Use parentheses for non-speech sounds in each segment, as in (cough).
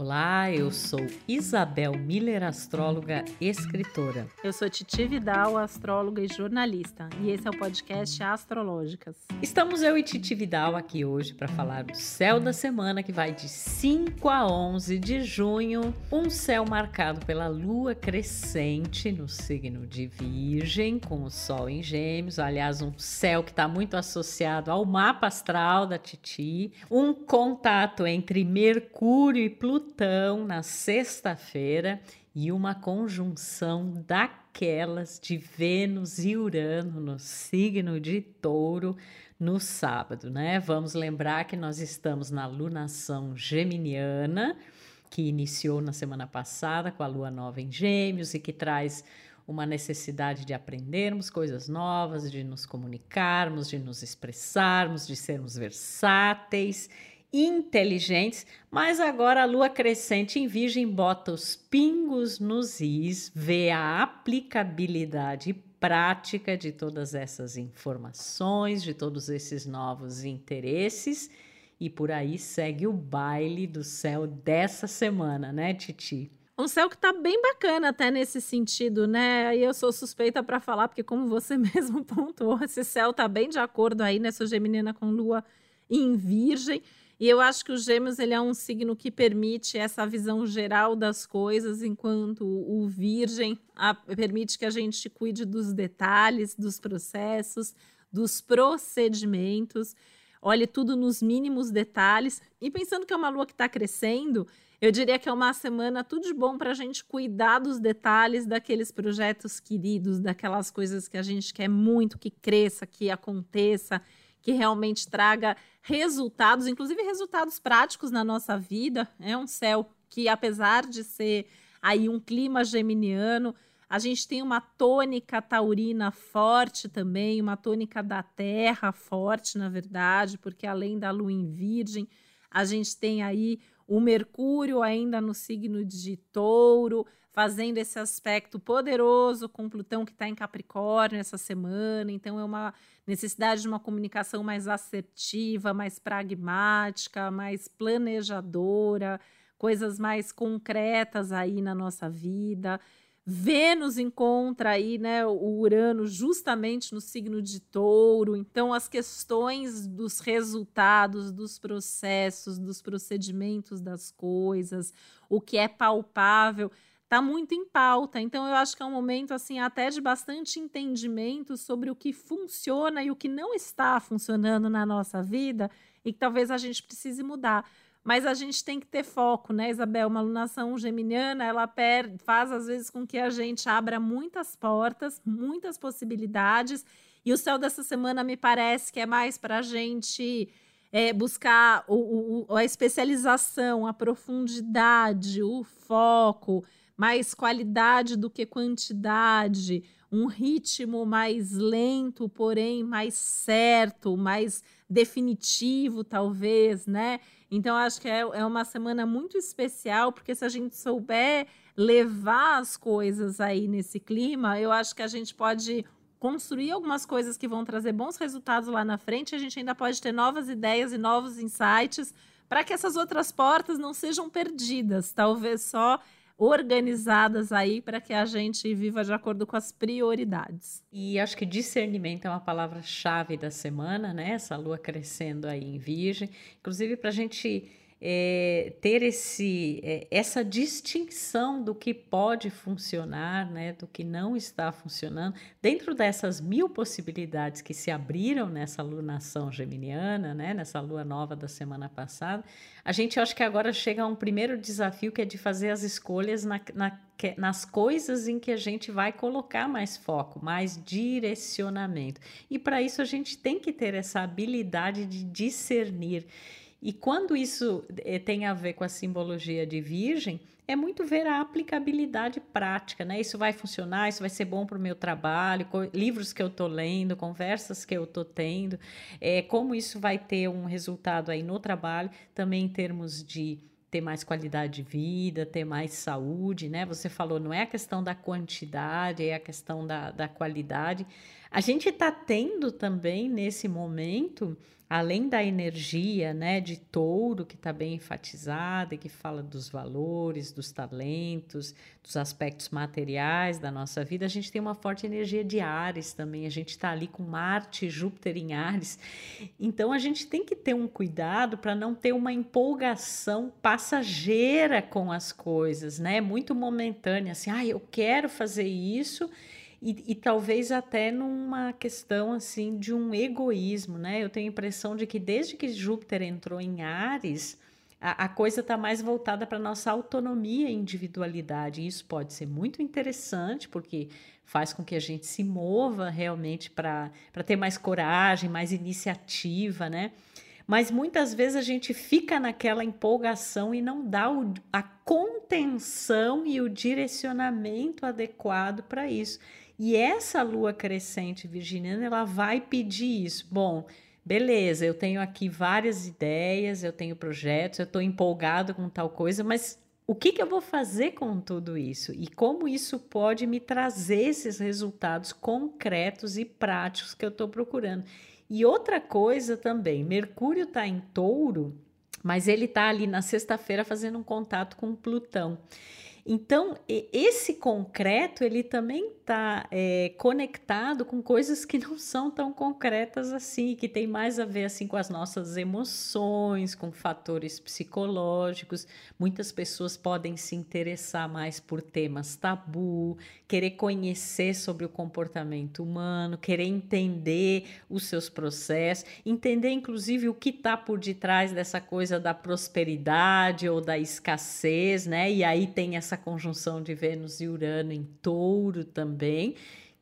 Olá, eu sou Isabel Miller, astróloga e escritora. Eu sou Titi Vidal, astróloga e jornalista, e esse é o podcast Astrológicas. Estamos eu e Titi Vidal aqui hoje para falar do céu da semana que vai de 5 a 11 de junho, um céu marcado pela lua crescente no signo de Virgem, com o sol em Gêmeos, aliás, um céu que está muito associado ao mapa astral da Titi, um contato entre Mercúrio e Plutão Plutão na sexta-feira e uma conjunção daquelas de Vênus e Urano no signo de Touro no sábado, né? Vamos lembrar que nós estamos na lunação geminiana, que iniciou na semana passada com a lua nova em Gêmeos e que traz uma necessidade de aprendermos coisas novas, de nos comunicarmos, de nos expressarmos, de sermos versáteis inteligentes, mas agora a lua crescente em Virgem bota os pingos nos is, vê a aplicabilidade prática de todas essas informações, de todos esses novos interesses, e por aí segue o baile do céu dessa semana, né, Titi? Um céu que tá bem bacana até nesse sentido, né? E eu sou suspeita para falar, porque como você (laughs) mesmo pontuou, esse céu tá bem de acordo aí nessa geminina com lua em virgem. E eu acho que o Gêmeos ele é um signo que permite essa visão geral das coisas, enquanto o Virgem a, permite que a gente cuide dos detalhes, dos processos, dos procedimentos, olhe tudo nos mínimos detalhes. E pensando que é uma lua que está crescendo, eu diria que é uma semana tudo de bom para a gente cuidar dos detalhes daqueles projetos queridos, daquelas coisas que a gente quer muito que cresça, que aconteça que realmente traga resultados, inclusive resultados práticos na nossa vida. É um céu que, apesar de ser aí um clima geminiano, a gente tem uma tônica taurina forte também, uma tônica da terra forte, na verdade, porque além da lua em virgem, a gente tem aí o Mercúrio ainda no signo de touro, fazendo esse aspecto poderoso com Plutão que está em Capricórnio essa semana. Então, é uma necessidade de uma comunicação mais assertiva, mais pragmática, mais planejadora, coisas mais concretas aí na nossa vida. Vênus encontra aí, né, o Urano justamente no signo de Touro. Então, as questões dos resultados, dos processos, dos procedimentos das coisas, o que é palpável, está muito em pauta. Então, eu acho que é um momento, assim, até de bastante entendimento sobre o que funciona e o que não está funcionando na nossa vida e que talvez a gente precise mudar. Mas a gente tem que ter foco, né, Isabel? Uma alunação geminiana, ela per faz às vezes com que a gente abra muitas portas, muitas possibilidades. E o céu dessa semana me parece que é mais para a gente é, buscar o, o, a especialização, a profundidade, o foco mais qualidade do que quantidade, um ritmo mais lento, porém mais certo, mais definitivo, talvez, né? Então, acho que é, é uma semana muito especial, porque se a gente souber levar as coisas aí nesse clima, eu acho que a gente pode construir algumas coisas que vão trazer bons resultados lá na frente, a gente ainda pode ter novas ideias e novos insights para que essas outras portas não sejam perdidas, talvez só organizadas aí para que a gente viva de acordo com as prioridades. E acho que discernimento é uma palavra-chave da semana, né? Essa lua crescendo aí em Virgem, inclusive para a gente é, ter esse, é, essa distinção do que pode funcionar, né, do que não está funcionando, dentro dessas mil possibilidades que se abriram nessa lunação geminiana, né, nessa lua nova da semana passada, a gente acho que agora chega a um primeiro desafio que é de fazer as escolhas na, na, nas coisas em que a gente vai colocar mais foco, mais direcionamento. E para isso a gente tem que ter essa habilidade de discernir. E quando isso é, tem a ver com a simbologia de virgem, é muito ver a aplicabilidade prática, né? Isso vai funcionar, isso vai ser bom para o meu trabalho, livros que eu estou lendo, conversas que eu estou tendo, é, como isso vai ter um resultado aí no trabalho, também em termos de ter mais qualidade de vida, ter mais saúde, né? Você falou, não é a questão da quantidade, é a questão da, da qualidade. A gente está tendo também nesse momento além da energia né, de touro, que está bem enfatizada e que fala dos valores, dos talentos, dos aspectos materiais da nossa vida, a gente tem uma forte energia de Ares também. A gente está ali com Marte Júpiter em Ares. Então a gente tem que ter um cuidado para não ter uma empolgação passageira com as coisas, né? Muito momentânea, assim, ah, eu quero fazer isso e, e, talvez até numa questão assim de um egoísmo, né? Eu tenho a impressão de que desde que Júpiter entrou em Ares, a, a coisa está mais voltada para nossa autonomia e individualidade. E isso pode ser muito interessante, porque faz com que a gente se mova realmente para ter mais coragem, mais iniciativa, né? Mas muitas vezes a gente fica naquela empolgação e não dá o, a contenção e o direcionamento adequado para isso. E essa lua crescente virginiana, ela vai pedir isso. Bom, beleza, eu tenho aqui várias ideias, eu tenho projetos, eu estou empolgado com tal coisa, mas o que, que eu vou fazer com tudo isso? E como isso pode me trazer esses resultados concretos e práticos que eu estou procurando? E outra coisa também, Mercúrio está em touro, mas ele está ali na sexta-feira fazendo um contato com Plutão. Então, esse concreto, ele também está é, conectado com coisas que não são tão concretas assim, que tem mais a ver assim com as nossas emoções, com fatores psicológicos. Muitas pessoas podem se interessar mais por temas tabu, querer conhecer sobre o comportamento humano, querer entender os seus processos, entender inclusive o que está por detrás dessa coisa da prosperidade ou da escassez, né? E aí tem essa conjunção de Vênus e Urano em touro também,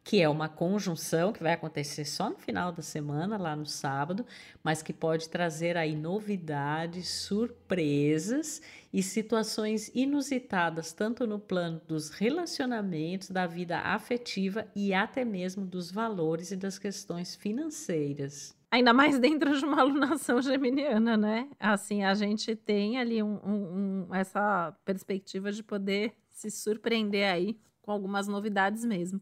que é uma conjunção que vai acontecer só no final da semana, lá no sábado, mas que pode trazer aí novidades, surpresas e situações inusitadas, tanto no plano dos relacionamentos, da vida afetiva e até mesmo dos valores e das questões financeiras. Ainda mais dentro de uma (laughs) alunação geminiana, né? Assim, a gente tem ali um, um, um, essa perspectiva de poder se surpreender aí com algumas novidades mesmo.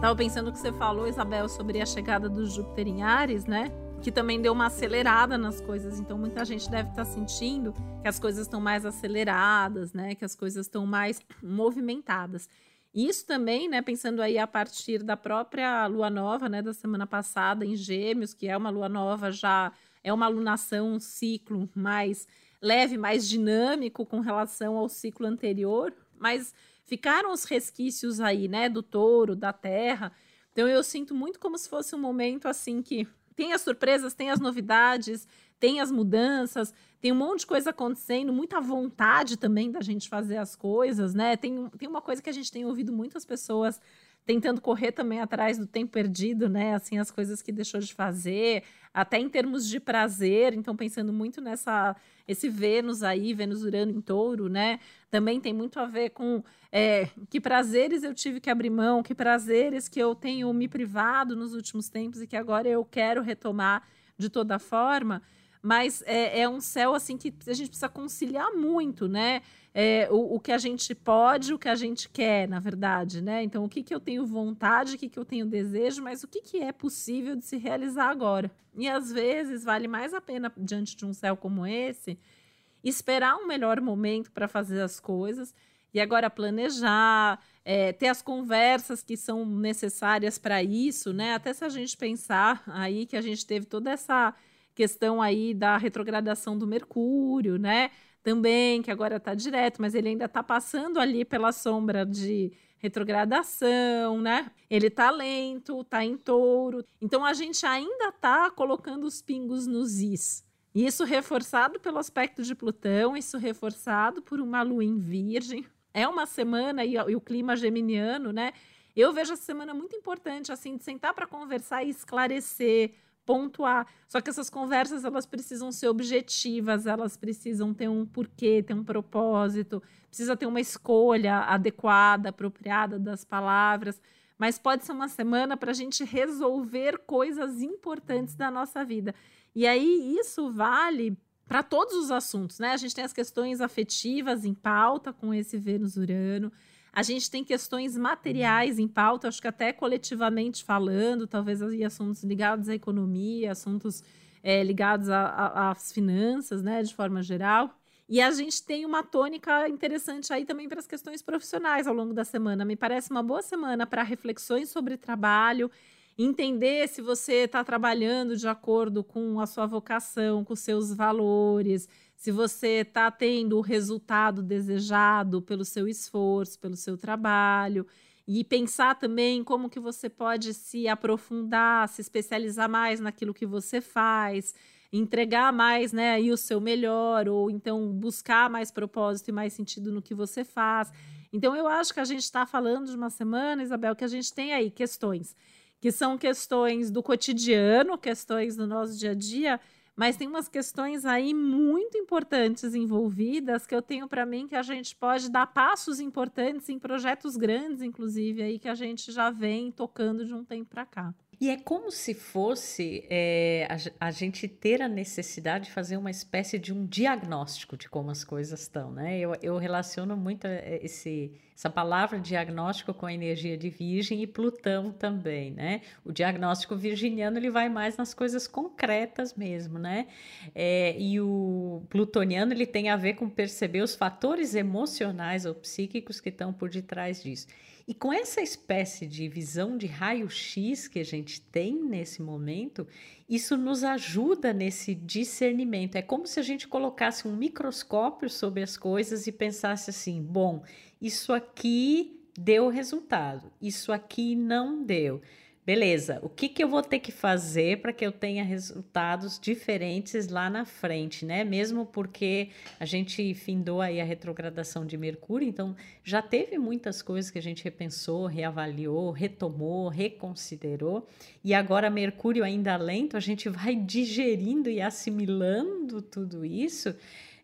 Tava pensando que você falou, Isabel, sobre a chegada do Júpiter em Ares, né? Que também deu uma acelerada nas coisas. Então, muita gente deve estar tá sentindo que as coisas estão mais aceleradas, né? Que as coisas estão mais movimentadas. Isso também, né, pensando aí a partir da própria lua nova, né, da semana passada em Gêmeos, que é uma lua nova já é uma alunação, um ciclo mais leve, mais dinâmico com relação ao ciclo anterior, mas ficaram os resquícios aí, né, do touro, da terra. Então eu sinto muito como se fosse um momento assim que tem as surpresas, tem as novidades, tem as mudanças, tem um monte de coisa acontecendo, muita vontade também da gente fazer as coisas, né? Tem, tem uma coisa que a gente tem ouvido muitas pessoas tentando correr também atrás do tempo perdido, né? Assim, as coisas que deixou de fazer, até em termos de prazer. Então, pensando muito nessa esse Vênus aí, Vênus Urano em Touro, né? Também tem muito a ver com é, que prazeres eu tive que abrir mão, que prazeres que eu tenho me privado nos últimos tempos e que agora eu quero retomar de toda forma mas é, é, um céu assim que a gente precisa conciliar muito, né? É, o, o, que a gente pode, o que a gente quer, na verdade, né? Então, o que, que eu tenho vontade, o que, que eu tenho desejo, mas o que, que é possível de se realizar agora. E às vezes vale mais a pena, diante de um céu como esse, esperar um melhor momento para fazer as coisas e agora planejar, é, ter as conversas que são necessárias para isso, né? Até se a gente pensar aí que a gente teve toda essa questão aí da retrogradação do Mercúrio, né? Também, que agora está direto, mas ele ainda está passando ali pela sombra de retrogradação, né? Ele tá lento, tá em touro. Então a gente ainda tá colocando os pingos nos is. Isso reforçado pelo aspecto de Plutão, isso reforçado por uma lua em virgem. É uma semana e, e o clima geminiano, né? Eu vejo essa semana muito importante, assim, de sentar para conversar e esclarecer, pontuar. Só que essas conversas elas precisam ser objetivas, elas precisam ter um porquê, ter um propósito, precisa ter uma escolha adequada, apropriada das palavras. Mas pode ser uma semana para a gente resolver coisas importantes da nossa vida. E aí isso vale para todos os assuntos, né? A gente tem as questões afetivas em pauta com esse Vênus-Urano. A gente tem questões materiais em pauta, acho que até coletivamente falando, talvez aí assuntos ligados à economia, assuntos é, ligados às finanças, né, de forma geral. E a gente tem uma tônica interessante aí também para as questões profissionais ao longo da semana. Me parece uma boa semana para reflexões sobre trabalho, entender se você está trabalhando de acordo com a sua vocação, com seus valores, se você está tendo o resultado desejado pelo seu esforço, pelo seu trabalho. E pensar também como que você pode se aprofundar, se especializar mais naquilo que você faz entregar mais, né, aí o seu melhor, ou então buscar mais propósito e mais sentido no que você faz. Então, eu acho que a gente está falando de uma semana, Isabel, que a gente tem aí questões que são questões do cotidiano, questões do nosso dia a dia, mas tem umas questões aí muito importantes envolvidas que eu tenho para mim que a gente pode dar passos importantes em projetos grandes, inclusive, aí que a gente já vem tocando de um tempo para cá. E é como se fosse é, a, a, gente ter a necessidade de fazer uma espécie de um diagnóstico de como as coisas estão, né? Eu, eu relaciono muito eh, esse, essa palavra diagnóstico com a energia de Virgem e Plutão também, né? O diagnóstico virginiano ele vai mais nas coisas concretas mesmo, né? É, e o plutoniano ele tem a ver com perceber os fatores emocionais ou psíquicos que estão por detrás disso. E com essa espécie de visão de raio-x que a gente tem nesse momento, isso nos ajuda nesse discernimento. É como se a gente colocasse um microscópio sobre as coisas e pensasse assim: bom, isso aqui deu resultado, isso aqui não deu beleza, o que, que eu vou ter que fazer para que eu tenha resultados diferentes lá na frente, né? Mesmo porque a gente findou aí a retrogradação de Mercúrio, então já teve muitas coisas que a gente repensou, reavaliou, retomou, reconsiderou, e agora Mercúrio ainda lento, a gente vai (laughs) digerindo e assimilando tudo isso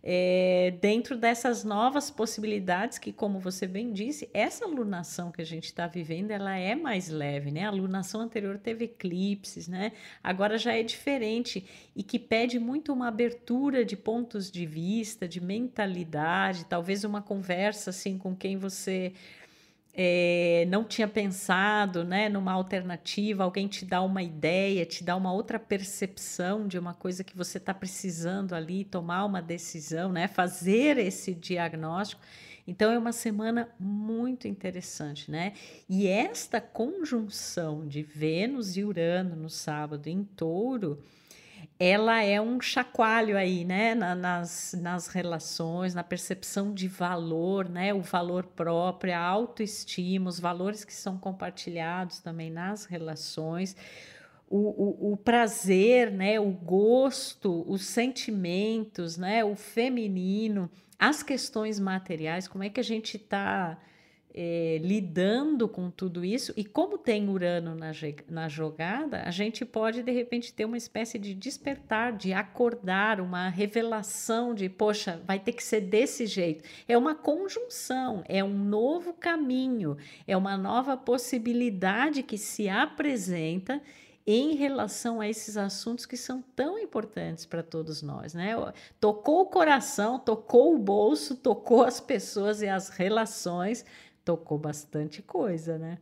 é, dentro dessas novas possibilidades que, como você bem disse, essa alunação que a gente está vivendo, ela é mais leve, né? A alunação anterior teve eclipses, né? Agora já é diferente e que pede muito uma abertura de pontos de vista, de mentalidade, talvez uma conversa assim com quem você é, não tinha pensado né, numa alternativa, alguém te dá uma ideia, te dá uma outra percepção de uma coisa que você está precisando ali, tomar uma decisão, né, fazer esse diagnóstico. Então é uma semana muito interessante, né? E esta conjunção de Vênus e Urano no sábado em touro ela é um chacoalho aí, né, na, nas, nas relações, na percepção de valor, né, o valor próprio, a autoestima, os valores que são compartilhados também nas relações, o, o, o prazer, né, o gosto, os sentimentos, né, o feminino, as questões materiais, como é que a gente está é, lidando com tudo isso, e como tem Urano na, na jogada, a gente pode de repente ter uma espécie de despertar, de acordar, uma revelação de, poxa, vai ter que ser desse jeito. É uma conjunção, é um novo caminho, é uma nova possibilidade que se apresenta em relação a esses assuntos que são tão importantes para todos nós, né? Tocou o coração, tocou o bolso, tocou as pessoas e as relações, tocou bastante coisa, né?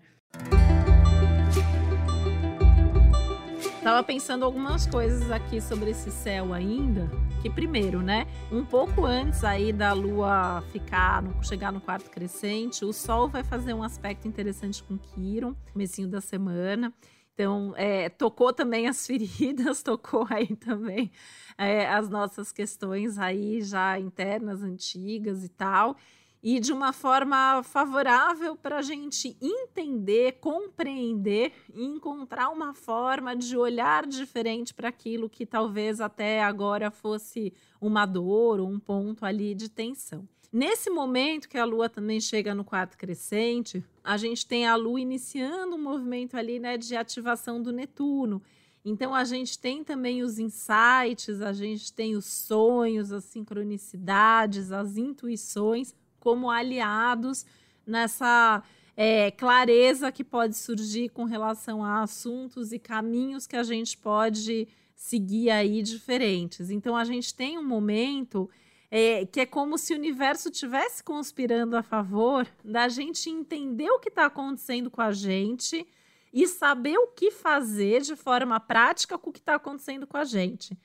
Tava pensando algumas coisas aqui sobre esse céu ainda. Que primeiro, né? Um pouco antes aí da Lua ficar, no, chegar no quarto crescente, o Sol vai fazer um aspecto interessante com Quiron, comecinho da semana. Então, é, tocou também as (laughs) feridas, tocou aí também é, as nossas questões aí já internas, antigas e tal e de uma forma favorável para a gente entender, compreender e encontrar uma forma de olhar diferente para aquilo que talvez até agora fosse uma dor ou um ponto ali de tensão. Nesse momento que a Lua também chega no quarto crescente, a gente tem a Lua iniciando um movimento ali né, de ativação do Netuno. Então a gente tem também os insights, a gente tem os sonhos, as sincronicidades, as intuições como aliados nessa é, clareza que pode surgir com relação a assuntos e caminhos que a gente pode seguir aí diferentes. Então a gente tem um momento é, que é como se o universo tivesse conspirando a favor da gente entender o que está acontecendo com a gente e saber o que fazer de forma prática com o que está acontecendo com a gente.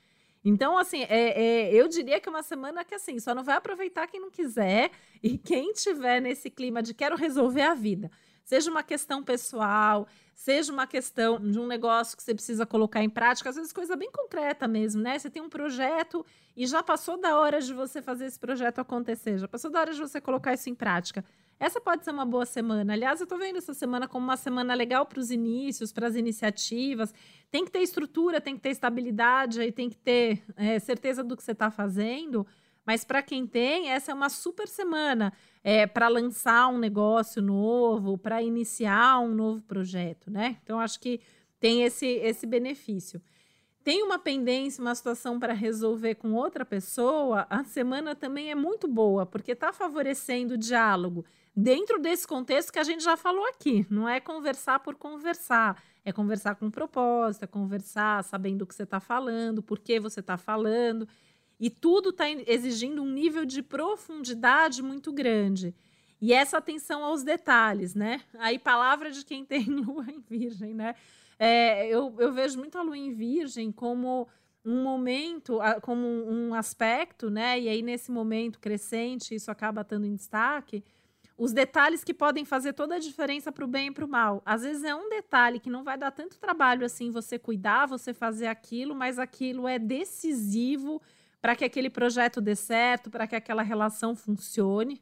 Então, assim, é, é, eu diria que é uma semana que, assim, só não vai aproveitar quem não quiser e (laughs) quem tiver nesse clima de quero resolver a vida. Seja uma questão pessoal, seja uma questão de um negócio que você precisa colocar em prática, às vezes coisa bem concreta mesmo, né? Você tem um projeto e já passou da hora de você fazer esse projeto acontecer, já passou da hora de você colocar isso em prática. Essa pode ser uma boa semana. Aliás, eu estou vendo essa semana como uma semana legal para os inícios, para as iniciativas. Tem que ter estrutura, tem que ter estabilidade, aí tem que ter é, certeza do que você está fazendo. Mas para quem tem, essa é uma super semana é, para lançar um negócio novo, para iniciar um novo projeto, né? Então, acho que tem esse, esse benefício. Tem uma pendência, uma situação para resolver com outra pessoa, a semana também é muito boa, porque está favorecendo o diálogo dentro desse contexto que a gente já falou aqui. Não é conversar por conversar, é conversar com propósito, é conversar sabendo o que você está falando, por que você está falando. E tudo está exigindo um nível de profundidade muito grande. E essa atenção aos detalhes, né? Aí, palavra de quem tem (laughs) lua em virgem, né? É, eu, eu vejo muito a lua em virgem como um momento, como um aspecto, né? E aí, nesse momento crescente, isso acaba estando em destaque os detalhes que podem fazer toda a diferença para o bem e para o mal. Às vezes é um detalhe que não vai dar tanto trabalho assim você cuidar, você fazer aquilo, mas aquilo é decisivo para que aquele projeto dê certo, para que aquela relação funcione.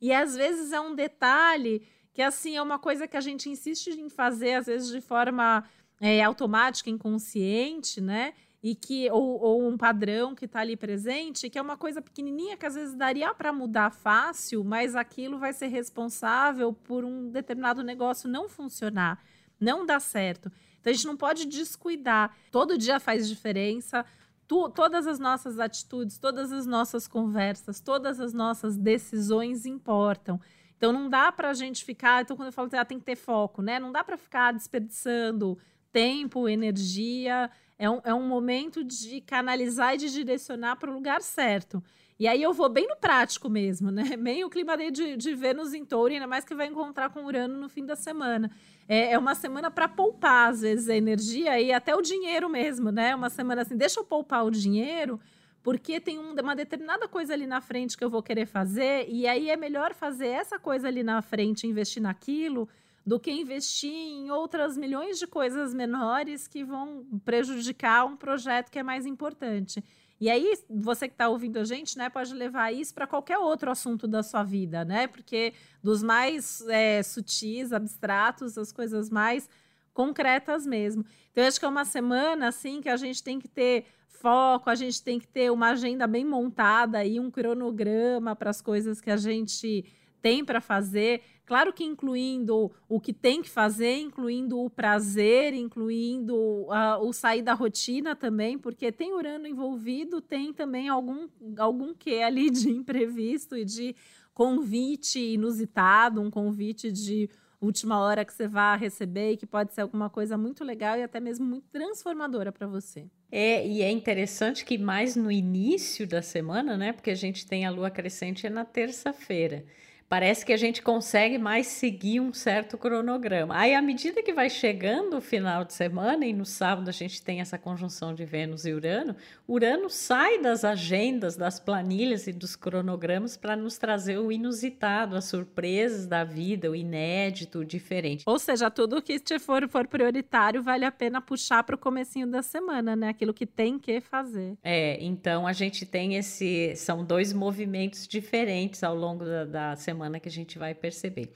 E às vezes é um detalhe que assim é uma coisa que a gente insiste em fazer às vezes de forma é, automática, inconsciente, né? e que ou, ou um padrão que está ali presente, que é uma coisa pequenininha que às vezes daria para mudar fácil, mas aquilo vai ser responsável por um determinado negócio não funcionar, não dar certo. Então a gente não pode descuidar. Todo dia faz diferença. Tu, todas as nossas atitudes, todas as nossas conversas, todas as nossas decisões importam. Então não dá para a gente ficar. Então quando eu falo ah, tem que ter foco, né? Não dá para ficar desperdiçando tempo, energia é um, é um momento de canalizar e de direcionar para o lugar certo. E aí eu vou bem no prático mesmo, né? (laughs) Bem o clima de, de Vênus em touro, ainda mais que vai encontrar com Urano no fim da semana. É, é uma semana para poupar, às vezes, a energia e até o dinheiro mesmo, né? Uma semana assim, deixa eu poupar o dinheiro, porque tem um, uma determinada coisa ali na frente que eu vou querer fazer, e aí é melhor fazer essa coisa ali na frente, investir naquilo, do que investir em outras milhões de coisas menores que vão prejudicar um projeto que é mais importante. E aí, você que está ouvindo a gente, né, pode levar isso para qualquer outro assunto da sua vida, né? Porque dos mais é, sutis, abstratos, as coisas mais concretas mesmo. Então, eu acho que é uma semana, assim, que a gente tem que ter foco, a gente tem que ter uma agenda bem montada e um cronograma para as coisas que a gente tem para fazer. Claro que incluindo o que tem que fazer, incluindo o prazer, incluindo uh, o sair da rotina também, porque tem Urano envolvido, tem também algum, algum que ali de (laughs) imprevisto e de convite inusitado, um convite de última hora que você vai receber e que pode ser alguma coisa muito legal e até mesmo muito transformadora para você. É, e é interessante que mais no início da semana, né? Porque a gente tem a lua crescente é na terça-feira parece que a gente consegue mais seguir um certo cronograma. Aí, à medida que vai chegando o final de semana, e no sábado a gente tem essa conjunção de Vênus e Urano, Urano sai das agendas, das planilhas e dos cronogramas para nos trazer o inusitado, as surpresas da vida, o inédito, o diferente. Ou seja, tudo que te for, for prioritário vale a pena puxar para o comecinho da semana, né? Aquilo que tem que fazer. É, então a gente tem esse. São dois movimentos diferentes ao longo da, da semana semana que a gente vai perceber.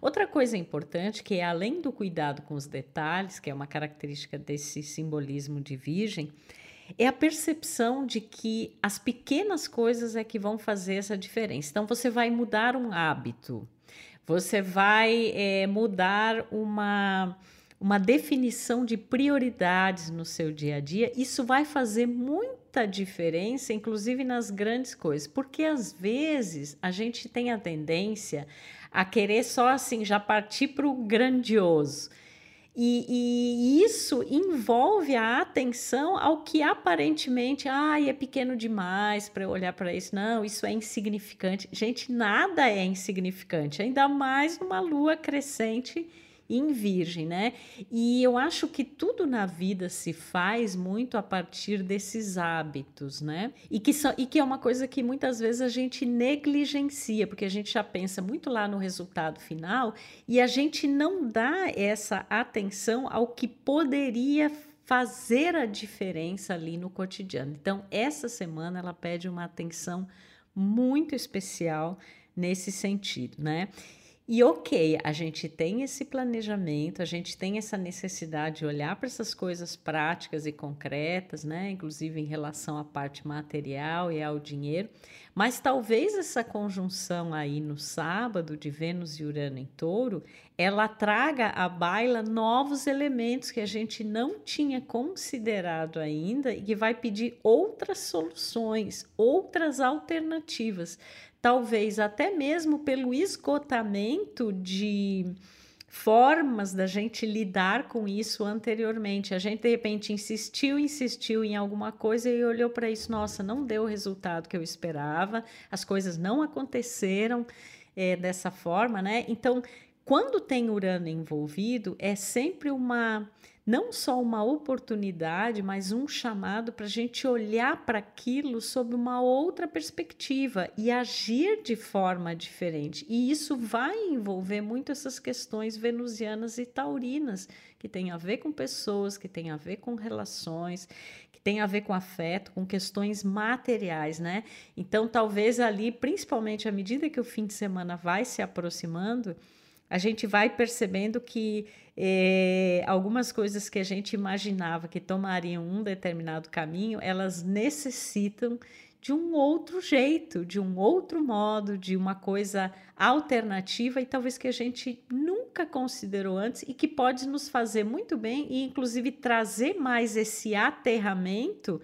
Outra coisa importante que é além do cuidado com os detalhes, que é uma característica desse simbolismo de virgem, é a percepção de que as pequenas coisas é que vão fazer essa diferença. Então você vai mudar um hábito, você vai é, mudar uma uma definição de prioridades no seu dia a dia, isso vai fazer muita diferença, inclusive nas grandes coisas, porque às vezes a gente tem a tendência a querer só assim já partir para o grandioso. E, e, isso envolve a atenção ao que aparentemente, ai, é pequeno demais para eu olhar para isso. Não, isso é insignificante. Gente, nada é insignificante, ainda mais numa lua crescente em Virgem, né? E eu acho que tudo na vida se faz muito a partir desses hábitos, né? E que, são, e que é uma coisa que muitas vezes a gente negligencia, porque a gente já pensa muito lá no resultado final e a gente não dá essa atenção ao que poderia fazer a diferença ali no cotidiano. Então, essa semana ela pede uma atenção muito especial nesse sentido, né? E ok, a gente tem esse planejamento, a gente tem essa necessidade de olhar para essas coisas práticas e concretas, né? Inclusive em relação à parte material e ao dinheiro. Mas talvez essa conjunção aí no sábado de Vênus e Urano em Touro, ela traga à baila novos elementos que a gente não tinha considerado ainda e que vai pedir outras soluções, outras alternativas talvez até mesmo pelo esgotamento de formas da gente lidar com isso anteriormente. A gente de repente insistiu, insistiu em alguma coisa e olhou para isso, nossa, não deu o resultado que eu esperava, as coisas não aconteceram é, dessa forma, né? Então, quando tem Urano envolvido, é sempre uma não só uma oportunidade, mas um chamado para a gente olhar para aquilo sob uma outra perspectiva e agir de forma diferente. E isso vai envolver muito essas questões venusianas e taurinas, que tem a ver com pessoas, que tem a ver com relações, que tem a ver com afeto, com questões materiais, né? Então, talvez ali, principalmente à medida que o fim de semana vai se aproximando, a gente vai percebendo que é, algumas coisas que a gente imaginava que tomariam um determinado caminho, elas necessitam de um outro jeito, de um outro modo, de uma coisa alternativa e talvez que a gente nunca considerou antes e que pode nos fazer muito bem e inclusive trazer mais esse aterramento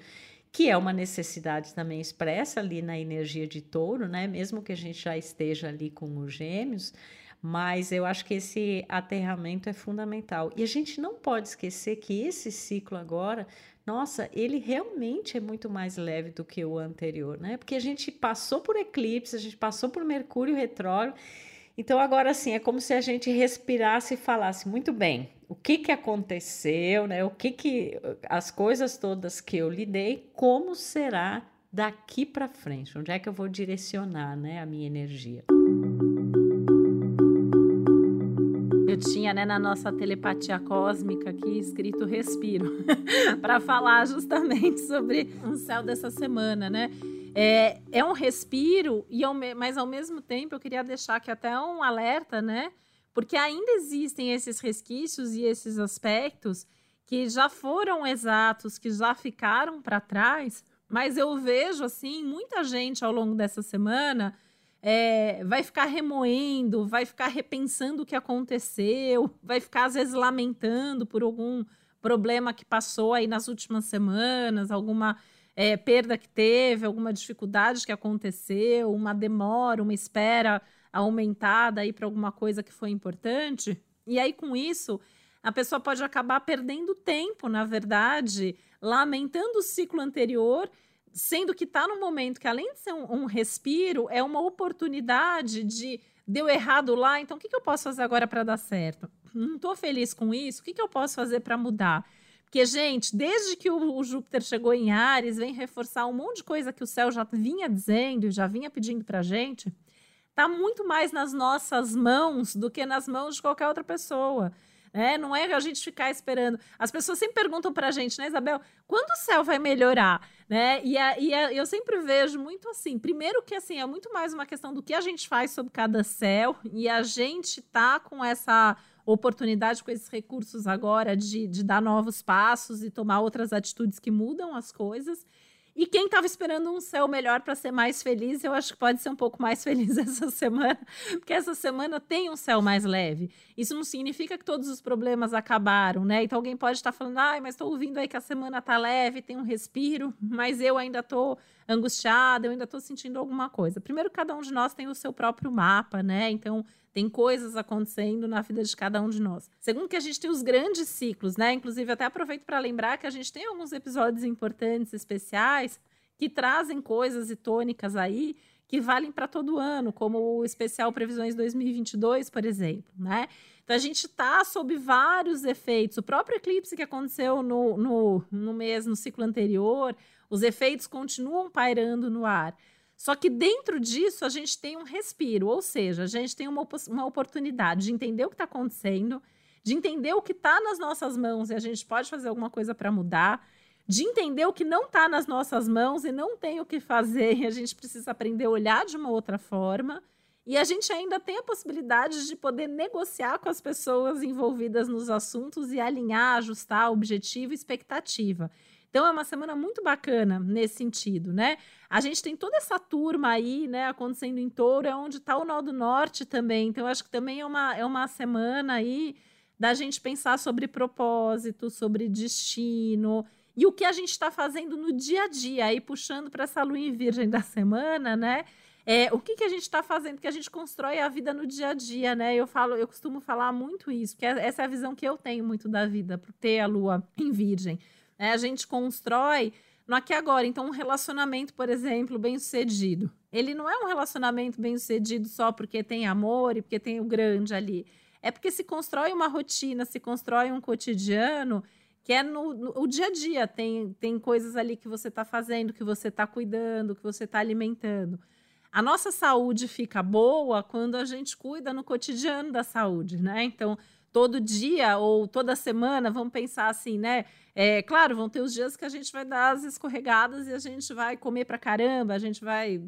que é uma necessidade também expressa ali na energia de touro, né? Mesmo que a gente já esteja ali com os gêmeos, mas eu acho que esse aterramento é fundamental. E a gente não pode esquecer que esse ciclo agora, nossa, ele realmente é muito mais leve do que o anterior, né? Porque a gente passou por eclipse, a gente passou por Mercúrio retrógrado. Então agora sim, é como se a gente respirasse e falasse muito bem. O que que aconteceu, né? O que que as coisas todas que eu lidei, como será daqui para frente? Onde é que eu vou direcionar, né, a minha energia? Eu tinha, né, na nossa telepatia cósmica aqui escrito respiro, (laughs) para falar justamente sobre o céu dessa semana, né? É, é um respiro, e ao, mas ao mesmo tempo eu queria deixar aqui até um alerta, né? Porque ainda existem esses resquícios e esses aspectos que já foram exatos, que já ficaram para trás, mas eu vejo, assim, muita gente ao longo dessa semana é, vai ficar remoendo, vai ficar repensando o que aconteceu, vai ficar às vezes lamentando por algum problema que passou aí nas últimas semanas, alguma é, perda que teve, alguma dificuldade que aconteceu, uma demora, uma espera aumentada aí para alguma coisa que foi importante. E aí com isso a pessoa pode acabar perdendo tempo, na verdade, lamentando o ciclo anterior sendo que está no momento que, além de ser um, um, respiro, é uma oportunidade de deu errado lá, então o que, que eu posso fazer agora para dar certo? Não estou feliz com isso, o que, que eu posso fazer para mudar? Porque, gente, desde que o, o, Júpiter chegou em Ares, vem reforçar um monte de coisa que o céu já vinha dizendo, já vinha pedindo para gente, está muito mais nas nossas mãos do que nas mãos de qualquer outra pessoa. É, não é a gente ficar esperando. As pessoas sempre perguntam para a gente, né, Isabel, quando o céu vai melhorar? Né? E, a, e a, eu sempre vejo muito assim. Primeiro que assim é muito mais uma questão do que a gente faz sobre cada céu e a gente tá com essa oportunidade com esses recursos agora de, de dar novos passos e tomar outras atitudes que mudam as coisas. E quem estava esperando um céu melhor para ser mais feliz, eu acho que pode ser um pouco mais (laughs) feliz essa semana, porque essa semana tem um céu mais leve. Isso não significa que todos os problemas acabaram, né? Então alguém pode estar falando, ai, mas estou ouvindo aí que a semana tá leve, tem um respiro, (laughs) mas eu ainda estou angustiada, eu ainda estou sentindo alguma coisa. Primeiro, cada um de nós tem o seu próprio mapa, né? Então tem coisas acontecendo na vida de cada um de nós. Segundo que a gente tem os grandes ciclos, né? Inclusive, até aproveito para lembrar que a gente tem alguns episódios importantes, especiais, que trazem coisas e tônicas aí que valem para todo ano, como o especial Previsões 2022, por exemplo, né? Então a gente está sob vários efeitos. O próprio eclipse que aconteceu no, no, no mês, no ciclo anterior, os efeitos continuam pairando no ar. Só que dentro disso a gente tem um respiro, ou seja, a gente tem uma, uma oportunidade de entender o que está acontecendo, de entender o que está nas nossas mãos e a gente pode fazer alguma coisa para mudar, de entender o que não está nas nossas mãos e não tem o que fazer e a gente precisa aprender a olhar de uma outra forma. E a gente ainda tem a possibilidade de poder negociar com as pessoas envolvidas nos assuntos e alinhar, ajustar objetivo e expectativa. Então é uma semana muito bacana nesse sentido, né? A gente tem toda essa turma aí, né, acontecendo em Touro, é onde está o Nó do Norte também. Então acho que também é uma, é uma semana aí da gente pensar sobre propósito, sobre destino e o que a gente está fazendo no dia a dia, aí puxando para essa lua em virgem da semana, né? É, o que, que a gente está fazendo? Que a gente constrói a vida no dia a dia, né? Eu falo, eu costumo falar muito isso, que é, essa é a visão que eu tenho muito da vida, por ter a lua em virgem. Né? A gente constrói no aqui e agora. Então, um relacionamento, por exemplo, bem sucedido. Ele não é um relacionamento bem sucedido só porque tem amor e porque tem o grande ali. É porque se constrói uma rotina, se constrói um cotidiano que é no, no o dia a dia. Tem, tem coisas ali que você está fazendo, que você está cuidando, que você está alimentando. A nossa saúde fica boa quando a gente cuida no cotidiano da saúde, né? Então, todo dia ou toda semana, vamos pensar assim, né? É, claro, vão ter os dias que a gente vai dar as escorregadas e a gente vai comer pra caramba, a gente vai,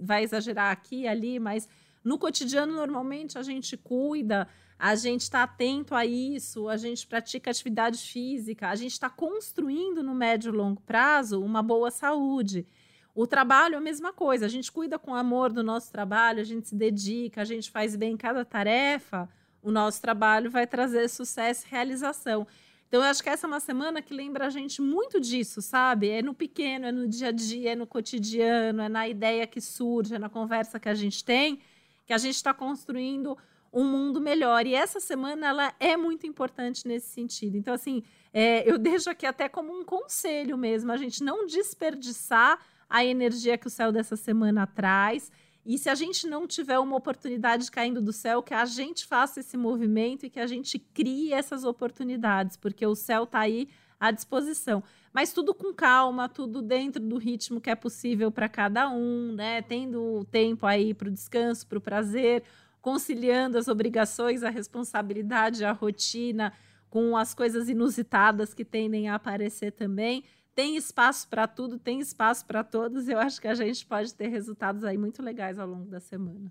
vai exagerar aqui e ali, mas no cotidiano, normalmente, a gente cuida, a gente está atento a isso, a gente pratica atividade física, a gente está construindo no médio e longo prazo uma boa saúde. O trabalho é a mesma coisa, a gente cuida com amor do nosso trabalho, a gente se dedica, a gente faz bem cada tarefa o nosso trabalho vai trazer sucesso e realização. Então, eu acho que essa é uma semana que lembra a gente muito disso, sabe? É no pequeno, é no dia a dia, é no cotidiano, é na ideia que surge, é na conversa que a gente tem, que a gente está construindo um mundo melhor. E essa semana ela é muito importante nesse sentido. Então, assim, é, eu (laughs) deixo aqui até como um conselho mesmo, a gente não desperdiçar a energia que o céu dessa semana traz e se a gente não tiver uma oportunidade caindo do céu, que a gente faça esse movimento e que a gente crie essas oportunidades, porque o céu está aí à disposição. Mas tudo com calma, tudo dentro do ritmo que é possível para cada um, né? Tendo tempo aí para o descanso, para o prazer, conciliando as obrigações, a responsabilidade, a rotina com as coisas inusitadas que tendem a aparecer também tem espaço para tudo, tem espaço para todos. Eu acho que a gente pode ter resultados aí muito legais ao longo da semana.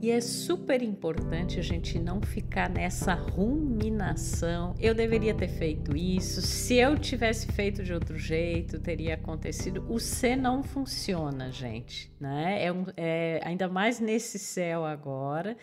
E é super importante a gente não ficar nessa ruminação. Eu deveria ter feito isso. Se eu tivesse feito de outro jeito, teria acontecido. O C não funciona, gente, né? É, um, é ainda mais nesse céu agora.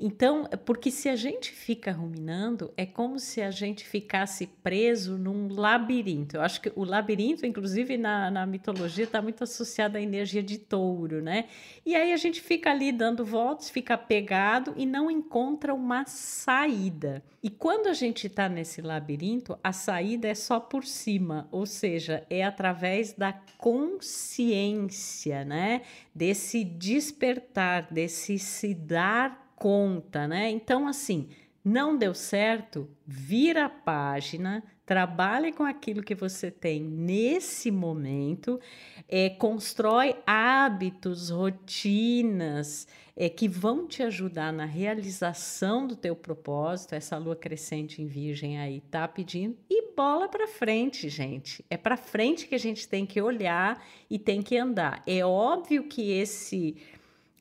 Então, porque se a gente fica ruminando, é como se a gente ficasse preso num labirinto. Eu acho que o labirinto, inclusive na, na mitologia, está muito associado à energia de touro, né? E aí a gente fica ali dando voltas, fica pegado e não encontra uma saída. E quando a gente está nesse labirinto, a saída é só por cima, ou seja, é através da consciência, né? Desse despertar, desse se dar conta, né? Então, assim, não deu certo, vira a página, trabalhe com aquilo que você tem nesse momento, é, constrói hábitos, rotinas é, que vão te ajudar na realização do teu propósito. Essa lua crescente em virgem aí tá pedindo e bola para frente, gente. É para frente que a gente tem que olhar e tem que andar. É óbvio que esse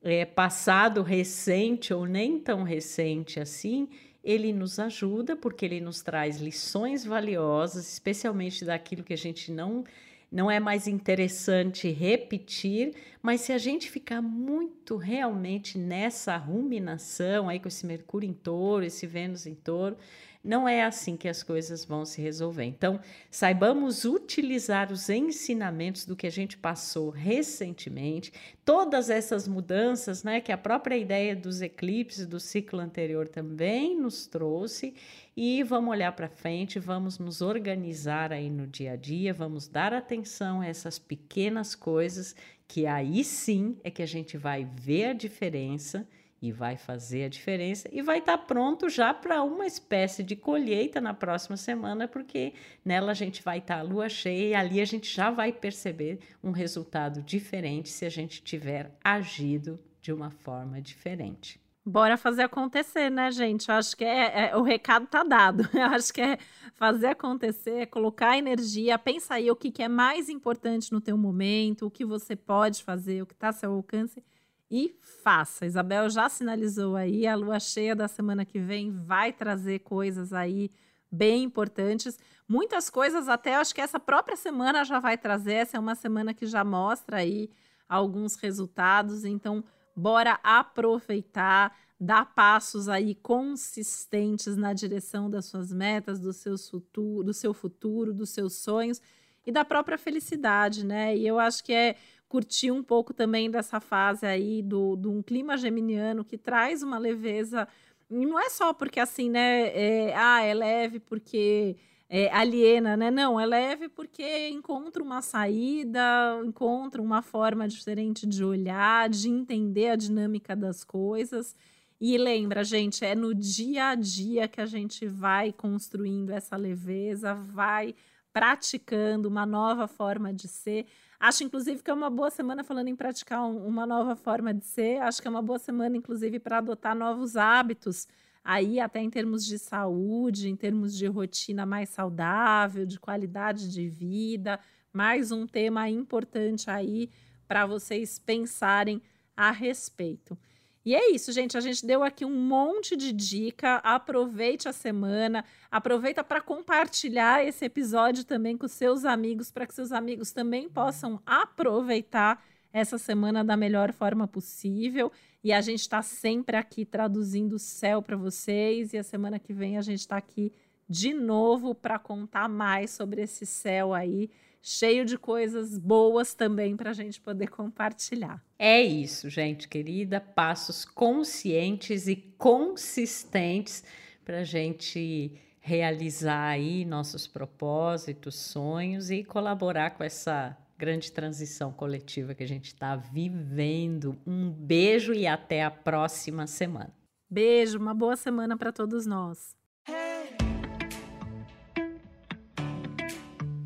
é, passado recente ou nem tão recente assim, ele nos ajuda porque ele nos traz lições valiosas, especialmente daquilo que a gente não não é mais interessante repetir, mas se a gente ficar muito realmente nessa ruminação aí com esse Mercúrio em touro, esse Vênus em touro, não é assim que as coisas vão se resolver. Então, saibamos utilizar os ensinamentos do que a gente passou recentemente, todas essas mudanças, né, que a própria ideia dos eclipses do ciclo anterior também nos trouxe, e vamos olhar para frente, vamos nos organizar aí no dia a dia, vamos dar atenção a essas pequenas coisas que aí sim é que a gente vai ver a diferença e vai fazer a diferença e vai estar pronto já para uma espécie de colheita na próxima semana, porque nela a gente vai estar a lua cheia e ali a gente já vai perceber um resultado diferente se a gente tiver agido de uma forma diferente. Bora fazer acontecer, né, gente? Eu acho que é, é, o recado tá dado. (laughs) Eu acho que é fazer acontecer, é colocar energia, pensa aí o que, que é mais importante no teu momento, o que você pode fazer, o que está ao seu alcance e faça. Isabel já sinalizou aí, a lua cheia da semana que vem vai trazer coisas aí bem importantes. Muitas coisas até acho que essa própria semana já vai trazer, essa é uma semana que já mostra aí alguns resultados, então bora aproveitar, dar passos aí consistentes na direção das suas metas, do, seus futuro, do seu futuro, dos seus sonhos e da própria felicidade, né? E eu acho que é curtir um pouco também dessa fase aí do, de um clima geminiano que traz uma leveza. E não é só porque assim, né? É, ah, é leve porque é, aliena, né? Não, é leve porque encontra uma saída, encontra uma forma diferente de olhar, de entender a dinâmica das coisas. E lembra, gente, é no dia a dia que a gente vai construindo essa leveza, vai praticando uma nova forma de ser. Acho, inclusive, que é uma boa semana falando em praticar um, uma nova forma de ser. Acho que é uma boa semana, inclusive, para adotar novos hábitos. Aí, até em termos de saúde, em termos de rotina mais saudável, de qualidade de vida. Mais um tema importante aí para vocês pensarem a respeito. E é isso, gente. A gente deu aqui um monte de dica. Aproveite a semana, aproveita para compartilhar esse episódio também com seus amigos, para que seus amigos também possam aproveitar essa semana da melhor forma possível. E a gente está sempre aqui traduzindo o céu para vocês. E a semana que vem a gente está aqui de novo para contar mais sobre esse céu aí cheio de coisas boas também para a gente poder compartilhar. É isso, gente querida. Passos conscientes e consistentes para a gente realizar aí nossos propósitos, sonhos e colaborar com essa grande transição coletiva que a gente está vivendo. Um beijo e até a próxima semana. Beijo, uma boa semana para todos nós.